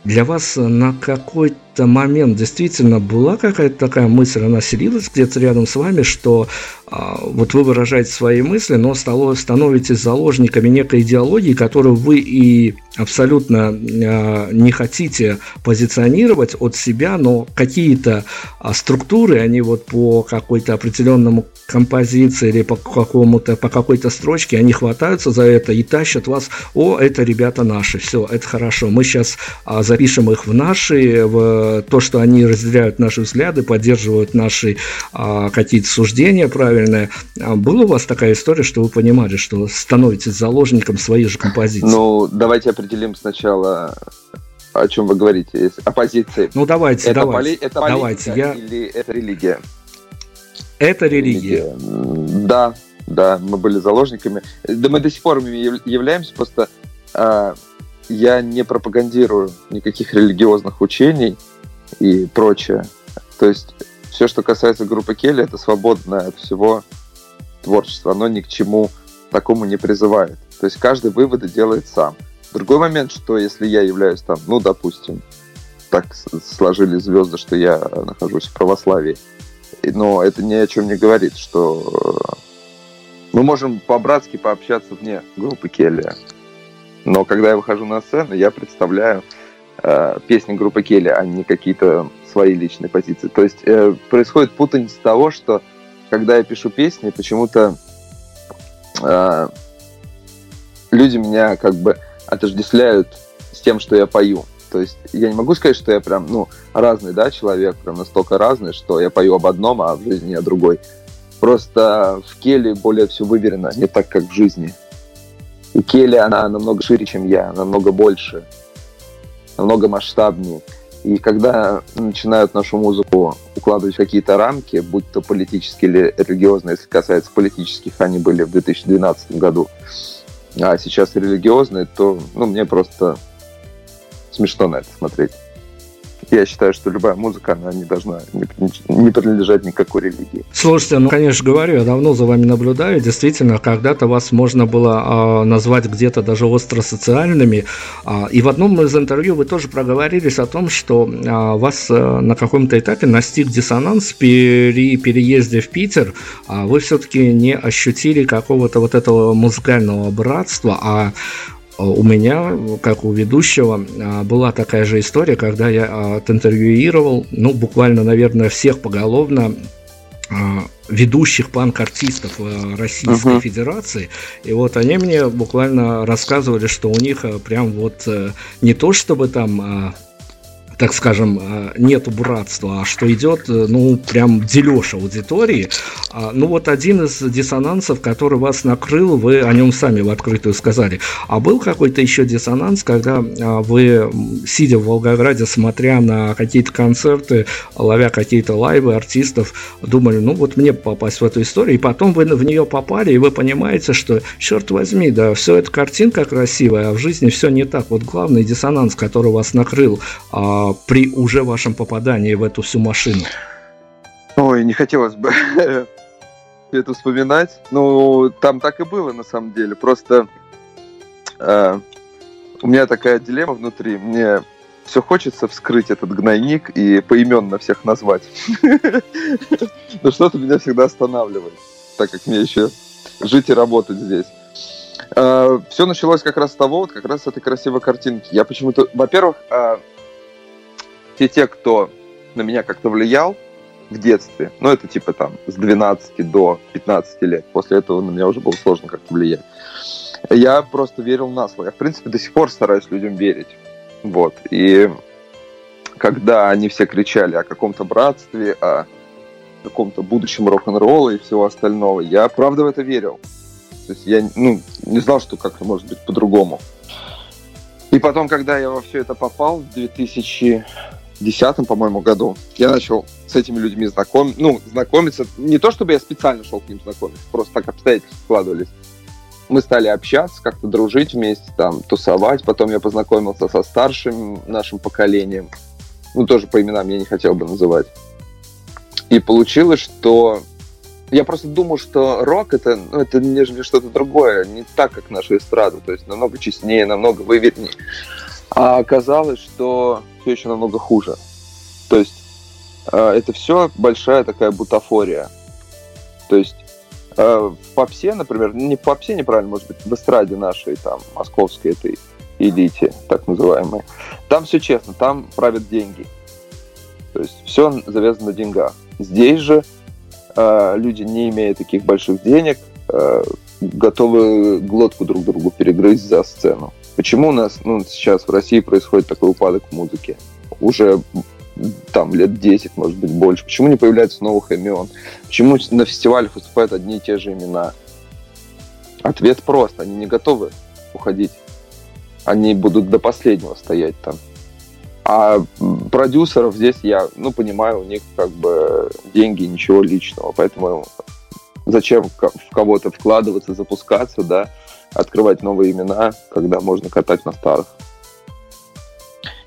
для вас на какой-то момент действительно была какая-то такая мысль, она селилась где-то рядом с вами, что а, вот вы выражаете свои мысли, но стало, становитесь заложниками некой идеологии, которую вы и абсолютно а, не хотите позиционировать от себя, но какие-то а, структуры, они вот по какой-то определенному композиции или по какому-то по какой-то строчке, они хватаются за это и тащат вас, о, это ребята наши, все, это хорошо, мы сейчас а, запишем их в наши, в то, что они разделяют наши взгляды, поддерживают наши а, какие-то суждения правильные. А была у вас такая история, что вы понимали, что становитесь заложником своей же композиции? Ну, давайте определим сначала о чем вы говорите, оппозиции. Ну давайте, это давайте. Поли, это давайте, я... или это религия? Это религия. религия. Да, да, мы были заложниками. Да мы до сих пор являемся, просто э, я не пропагандирую никаких религиозных учений и прочее. То есть все, что касается группы Келли, это свободное от всего творчество. Оно ни к чему такому не призывает. То есть каждый выводы делает сам. Другой момент, что если я являюсь там, ну, допустим, так сложились звезды, что я нахожусь в православии, но это ни о чем не говорит, что э, мы можем по-братски пообщаться вне группы Келли. Но когда я выхожу на сцену, я представляю э, песни группы Келли, а не какие-то свои личные позиции. То есть э, происходит путаница того, что когда я пишу песни, почему-то э, люди меня как бы отождествляют с тем, что я пою. То есть я не могу сказать, что я прям, ну, разный, да, человек, прям настолько разный, что я пою об одном, а в жизни о другой. Просто в Келе более все выверено, не так, как в жизни. И Келли, она намного шире, чем я, намного больше, намного масштабнее. И когда начинают нашу музыку укладывать в какие-то рамки, будь то политические или религиозные, если касается политических, они были в 2012 году, а сейчас религиозные, то ну, мне просто смешно на это смотреть я считаю, что любая музыка, она не должна не принадлежать никакой религии. Слушайте, ну, конечно, говорю, я давно за вами наблюдаю. Действительно, когда-то вас можно было э, назвать где-то даже остросоциальными. Э, и в одном из интервью вы тоже проговорились о том, что э, вас э, на каком-то этапе настиг диссонанс при переезде в Питер. А вы все-таки не ощутили какого-то вот этого музыкального братства, а у меня, как у ведущего, а, была такая же история, когда я а, оtinterвьюировал, ну, буквально, наверное, всех поголовно а, ведущих панк-артистов Российской uh-huh. Федерации. И вот они мне буквально рассказывали, что у них прям вот э, не то чтобы там а, так скажем, э, нету братства, а что идет, э, ну, прям дележ аудитории. А, ну, вот один из диссонансов, который вас накрыл, вы о нем сами в открытую сказали. А был какой-то еще диссонанс, когда а, вы, сидя в Волгограде, смотря на какие-то концерты, ловя какие-то лайвы артистов, думали, ну, вот мне попасть в эту историю, и потом вы в нее попали, и вы понимаете, что, черт возьми, да, все это картинка красивая, а в жизни все не так. Вот главный диссонанс, который вас накрыл, а, при уже вашем попадании в эту всю машину? Ой, не хотелось бы это вспоминать. Ну, там так и было, на самом деле. Просто э, у меня такая дилемма внутри. Мне все хочется вскрыть этот гнойник и поименно всех назвать. Но что-то меня всегда останавливает, так как мне еще жить и работать здесь. Э, все началось как раз с того, вот как раз с этой красивой картинки. Я почему-то, во-первых, те, те, кто на меня как-то влиял в детстве, ну, это типа там с 12 до 15 лет, после этого на меня уже было сложно как-то влиять. Я просто верил на слово. Я, в принципе, до сих пор стараюсь людям верить. Вот. И когда они все кричали о каком-то братстве, о каком-то будущем рок-н-ролла и всего остального, я правда в это верил. То есть я ну, не знал, что как-то может быть по-другому. И потом, когда я во все это попал в 2000 2010, по-моему, году я начал с этими людьми знаком... ну, знакомиться. Не то, чтобы я специально шел к ним знакомиться, просто так обстоятельства складывались. Мы стали общаться, как-то дружить вместе, там, тусовать. Потом я познакомился со старшим нашим поколением. Ну, тоже по именам я не хотел бы называть. И получилось, что я просто думал, что рок это, ну, это нежели что-то другое, не так, как наша эстрада, то есть намного честнее, намного вывереннее. А оказалось, что все еще намного хуже. То есть э, это все большая такая бутафория. То есть э, в попсе, например, не в попсе неправильно, может быть, в эстраде нашей, там, московской этой элите, так называемой, там все честно, там правят деньги. То есть все завязано на деньгах. Здесь же э, люди, не имея таких больших денег, э, готовы глотку друг другу перегрызть за сцену. Почему у нас ну, сейчас в России происходит такой упадок в музыке? Уже там лет 10, может быть, больше. Почему не появляется новых имен? Почему на фестивалях выступают одни и те же имена? Ответ прост. Они не готовы уходить. Они будут до последнего стоять там. А продюсеров здесь я, ну, понимаю, у них как бы деньги, ничего личного. Поэтому зачем в кого-то вкладываться, запускаться, да, открывать новые имена, когда можно катать на старых.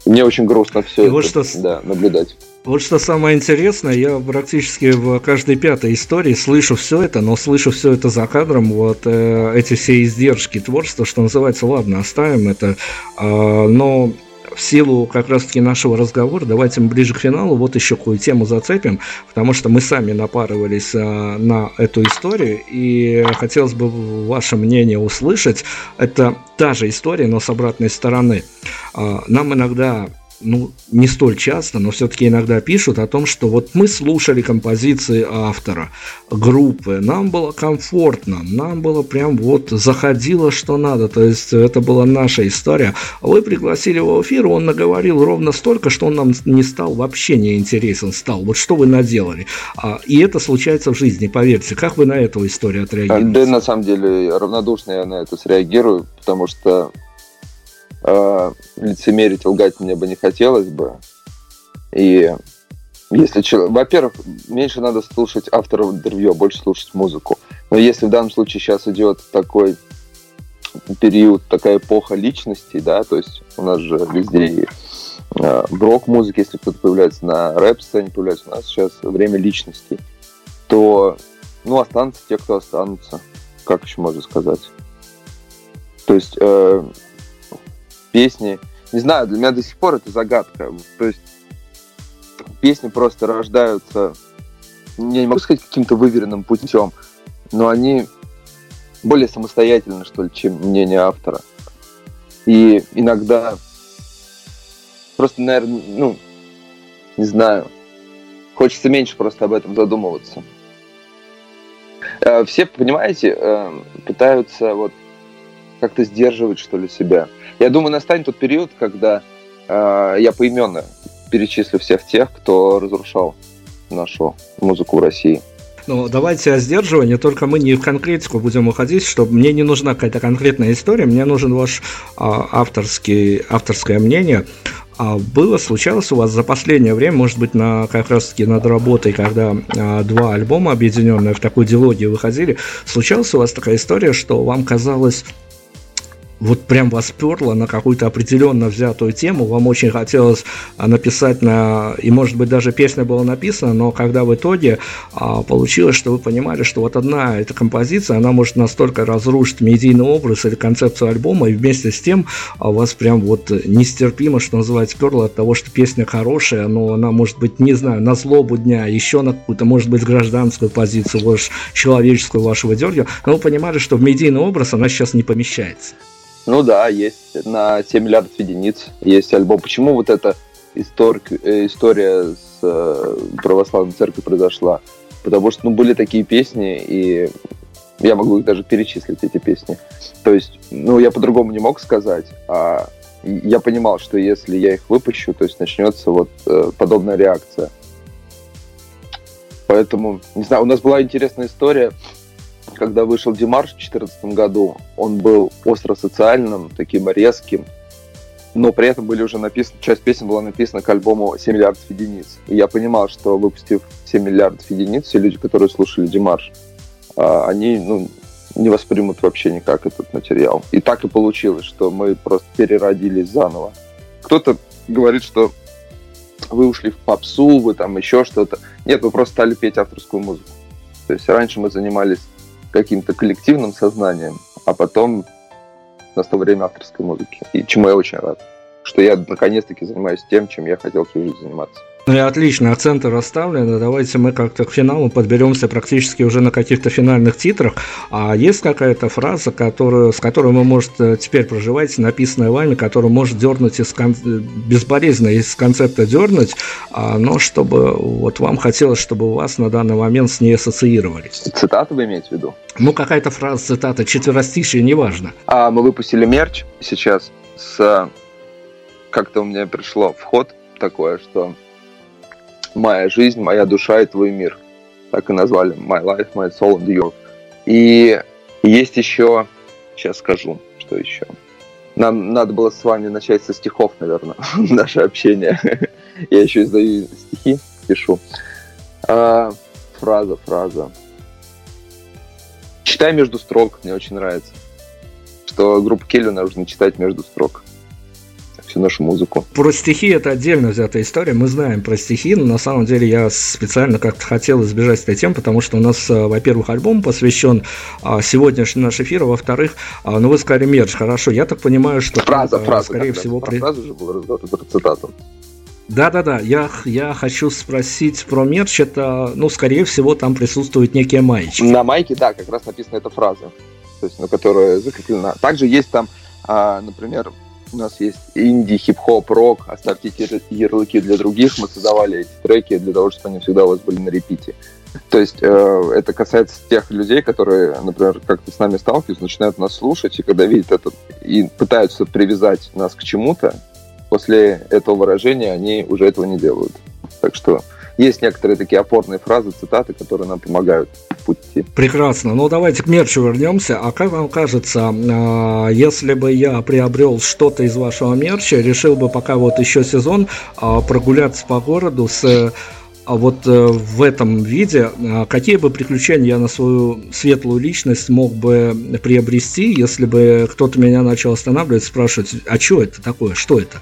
И мне очень грустно все и это вот что... да, наблюдать. Вот что самое интересное, я практически в каждой пятой истории слышу все это, но слышу все это за кадром, вот э, эти все издержки творчества, что называется, ладно, оставим это, э, но в силу как раз-таки нашего разговора, давайте мы ближе к финалу вот еще какую тему зацепим, потому что мы сами напарывались а, на эту историю, и хотелось бы ваше мнение услышать. Это та же история, но с обратной стороны. А, нам иногда ну, не столь часто, но все-таки иногда пишут о том, что вот мы слушали композиции автора, группы, нам было комфортно, нам было прям вот заходило, что надо, то есть это была наша история. Вы пригласили его в эфир, он наговорил ровно столько, что он нам не стал вообще не интересен стал. Вот что вы наделали? А, и это случается в жизни, поверьте. Как вы на эту историю отреагируете? Да, на самом деле, равнодушно я на это среагирую, потому что э, лицемерить, лгать мне бы не хотелось бы. И если человек... Во-первых, меньше надо слушать авторов интервью, а больше слушать музыку. Но если в данном случае сейчас идет такой период, такая эпоха личностей, да, то есть у нас же везде э, рок-музыка, если кто-то появляется на рэп-сцене, появляется у нас сейчас время личностей, то, ну, останутся те, кто останутся. Как еще можно сказать? То есть э, песни. Не знаю, для меня до сих пор это загадка. То есть песни просто рождаются, я не могу сказать каким-то выверенным путем, но они более самостоятельны, что ли, чем мнение автора. И иногда просто, наверное, ну, не знаю, хочется меньше просто об этом задумываться. Э, все, понимаете, э, пытаются вот как-то сдерживать, что ли, себя. Я думаю, настанет тот период, когда э, я поименно перечислю всех тех, кто разрушал нашу музыку в России. Ну, давайте о сдерживании, только мы не в конкретику будем уходить, чтобы мне не нужна какая-то конкретная история, мне нужен ваш а, авторский, авторское мнение. А было, случалось у вас за последнее время, может быть, на, как раз-таки над работой, когда а, два альбома объединенные в такую дилогию выходили, случалась у вас такая история, что вам казалось вот прям вас перло на какую-то определенно взятую тему, вам очень хотелось а, написать на, и может быть даже песня была написана, но когда в итоге а, получилось, что вы понимали, что вот одна эта композиция, она может настолько разрушить медийный образ или концепцию альбома, и вместе с тем а, вас прям вот нестерпимо, что называется, перло от того, что песня хорошая, но она может быть, не знаю, на злобу дня, еще на какую-то, может быть, гражданскую позицию, ваш, человеческую вашего дерга, но вы понимали, что в медийный образ она сейчас не помещается. Ну да, есть на 7 миллиардов единиц есть альбом. Почему вот эта истор... Э, история с э, православной церковью произошла? Потому что ну, были такие песни, и я могу их даже перечислить, эти песни. То есть, ну, я по-другому не мог сказать, а я понимал, что если я их выпущу, то есть начнется вот э, подобная реакция. Поэтому, не знаю, у нас была интересная история когда вышел Димарш в 2014 году, он был остро социальным, таким резким, но при этом были уже написаны, часть песен была написана к альбому 7 миллиардов единиц. И я понимал, что выпустив 7 миллиардов единиц, все люди, которые слушали Димарш, а, они ну, не воспримут вообще никак этот материал. И так и получилось, что мы просто переродились заново. Кто-то говорит, что вы ушли в попсу, вы там еще что-то. Нет, вы просто стали петь авторскую музыку. То есть раньше мы занимались каким-то коллективным сознанием, а потом настало время авторской музыки. И чему я очень рад. Что я наконец-таки занимаюсь тем, чем я хотел всю жизнь заниматься. Ну и отлично, акценты расставлены. Давайте мы как-то к финалу подберемся практически уже на каких-то финальных титрах. А есть какая-то фраза, которую, с которой вы, может, теперь проживаете, написанная вами, которую может дернуть из кон... безболезненно из концепта дернуть, а, но чтобы вот вам хотелось, чтобы у вас на данный момент с ней ассоциировались. Цитаты вы имеете в виду? Ну, какая-то фраза, цитата, четверостишие, неважно. А, мы выпустили мерч сейчас с... Как-то у меня пришло вход такое, что моя жизнь, моя душа и твой мир. Так и назвали My Life, My Soul and You. И есть еще, сейчас скажу, что еще. Нам надо было с вами начать со стихов, наверное, наше общение. Я еще издаю стихи, пишу. А, фраза, фраза. Читай между строк, мне очень нравится. Что группу Келли нужно читать между строк всю нашу музыку. Про стихи это отдельно взятая история. Мы знаем про стихи, но на самом деле я специально как-то хотел избежать этой темы, потому что у нас, э, во-первых, альбом посвящен а, сегодняшний наш эфир, а во-вторых, а, ну вы сказали мерч, хорошо. Я так понимаю, что фраза, фраза, скорее всего, про фразу уже был разговор про цитату. Да-да-да, я, я хочу спросить про мерч. Это, ну, скорее всего, там присутствуют некие маечки. На майке, да, как раз написана эта фраза, то есть, на которая закреплена. Также есть там, а, например, у нас есть инди, хип-хоп, рок, оставьте ярлыки для других. Мы создавали эти треки для того, чтобы они всегда у вас были на репите. То есть э, это касается тех людей, которые, например, как-то с нами сталкиваются, начинают нас слушать, и когда видят это и пытаются привязать нас к чему-то, после этого выражения они уже этого не делают. Так что есть некоторые такие опорные фразы, цитаты, которые нам помогают в пути. Прекрасно. Ну, давайте к мерчу вернемся. А как вам кажется, а, если бы я приобрел что-то из вашего мерча, решил бы пока вот еще сезон а, прогуляться по городу с а вот э, в этом виде какие бы приключения я на свою светлую личность мог бы приобрести, если бы кто-то меня начал останавливать, спрашивать, а что это такое, что это?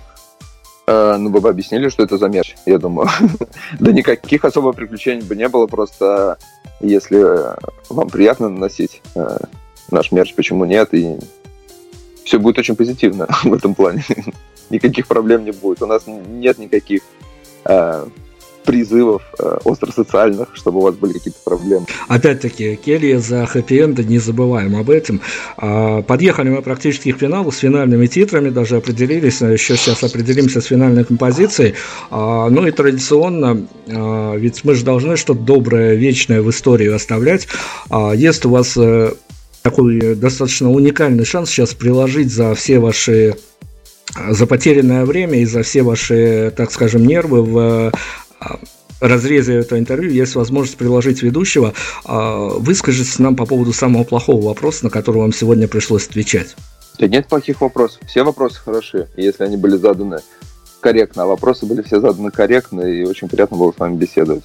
Э, ну, вы бы объяснили, что это за мерч, я думаю. да никаких особых приключений бы не было, просто если вам приятно носить э, наш мерч, почему нет, и все будет очень позитивно в этом плане. никаких проблем не будет. У нас нет никаких э, призывов э, остросоциальных, чтобы у вас были какие-то проблемы. Опять-таки, Келли за хэппи-энды, не забываем об этом. А, подъехали мы практически к финалу с финальными титрами, даже определились, а еще сейчас определимся с финальной композицией. А, ну и традиционно, а, ведь мы же должны что-то доброе, вечное в истории оставлять. А, есть у вас э, такой достаточно уникальный шанс сейчас приложить за все ваши за потерянное время и за все ваши, так скажем, нервы в разрезе этого интервью есть возможность приложить ведущего. А, выскажитесь нам по поводу самого плохого вопроса, на который вам сегодня пришлось отвечать. Да нет плохих вопросов. Все вопросы хороши, если они были заданы корректно. А вопросы были все заданы корректно, и очень приятно было с вами беседовать.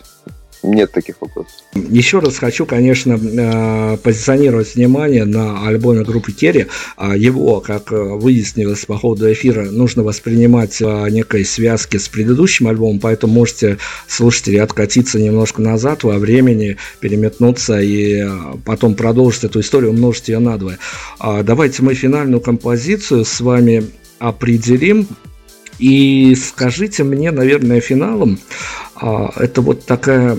Нет таких вопросов. Еще раз хочу, конечно, э, позиционировать внимание на альбоме группы Керри. А его, как э, выяснилось по ходу эфира, нужно воспринимать в некой связке с предыдущим альбомом, поэтому можете, слушатели, откатиться немножко назад во времени, переметнуться и э, потом продолжить эту историю, умножить ее на два. А давайте мы финальную композицию с вами определим. И скажите мне, наверное, финалом, это вот такая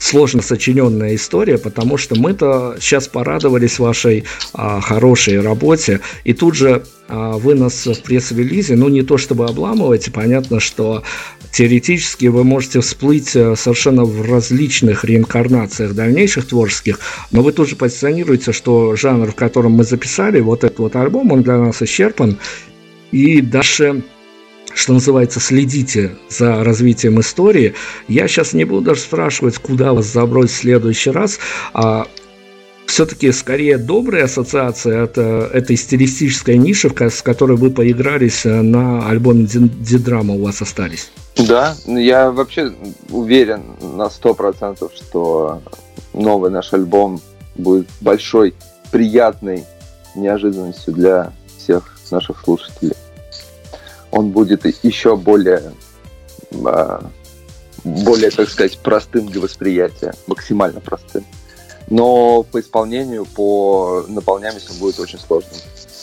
сложно сочиненная история, потому что мы-то сейчас порадовались вашей а, хорошей работе, и тут же а, вы нас в пресс-релизе, ну не то чтобы обламываете, понятно, что теоретически вы можете всплыть э, совершенно в различных реинкарнациях дальнейших творческих, но вы тоже позиционируете, что жанр, в котором мы записали вот этот вот альбом, он для нас исчерпан, и даже что называется, следите за развитием истории. Я сейчас не буду даже спрашивать, куда вас забросить в следующий раз, а все-таки скорее добрая ассоциация это этой стилистической ниши, с которой вы поигрались э, на альбоме Дидрама у вас остались. Да, я вообще уверен на сто процентов, что новый наш альбом будет большой, приятной неожиданностью для всех наших слушателей он будет еще более, а, более, так сказать, простым для восприятия, максимально простым. Но по исполнению, по наполняемости он будет очень сложным.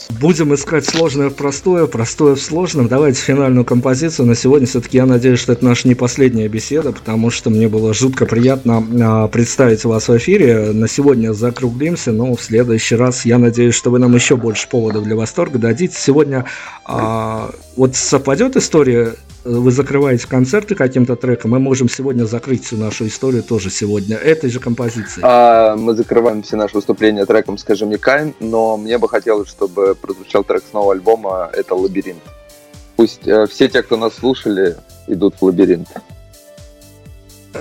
Будем искать сложное в простое, простое в сложном. Давайте финальную композицию. На сегодня все-таки я надеюсь, что это наша не последняя беседа, потому что мне было жутко приятно а, представить вас в эфире. На сегодня закруглимся, но в следующий раз я надеюсь, что вы нам еще больше поводов для восторга дадите. Сегодня а, вот совпадет история вы закрываете концерты каким-то треком, мы можем сегодня закрыть всю нашу историю тоже сегодня этой же композицией. А, мы закрываем все наши выступления треком «Скажи мне, Кайн», но мне бы хотелось, чтобы прозвучал трек с нового альбома «Это лабиринт». Пусть э, все те, кто нас слушали, идут в лабиринт.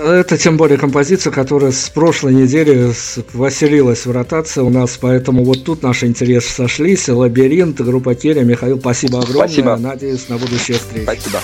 Это тем более композиция, которая с прошлой недели поселилась в ротации у нас, поэтому вот тут наши интересы сошлись. Лабиринт, группа Керри. Михаил, спасибо огромное. Спасибо. Надеюсь на будущее встречи. Спасибо.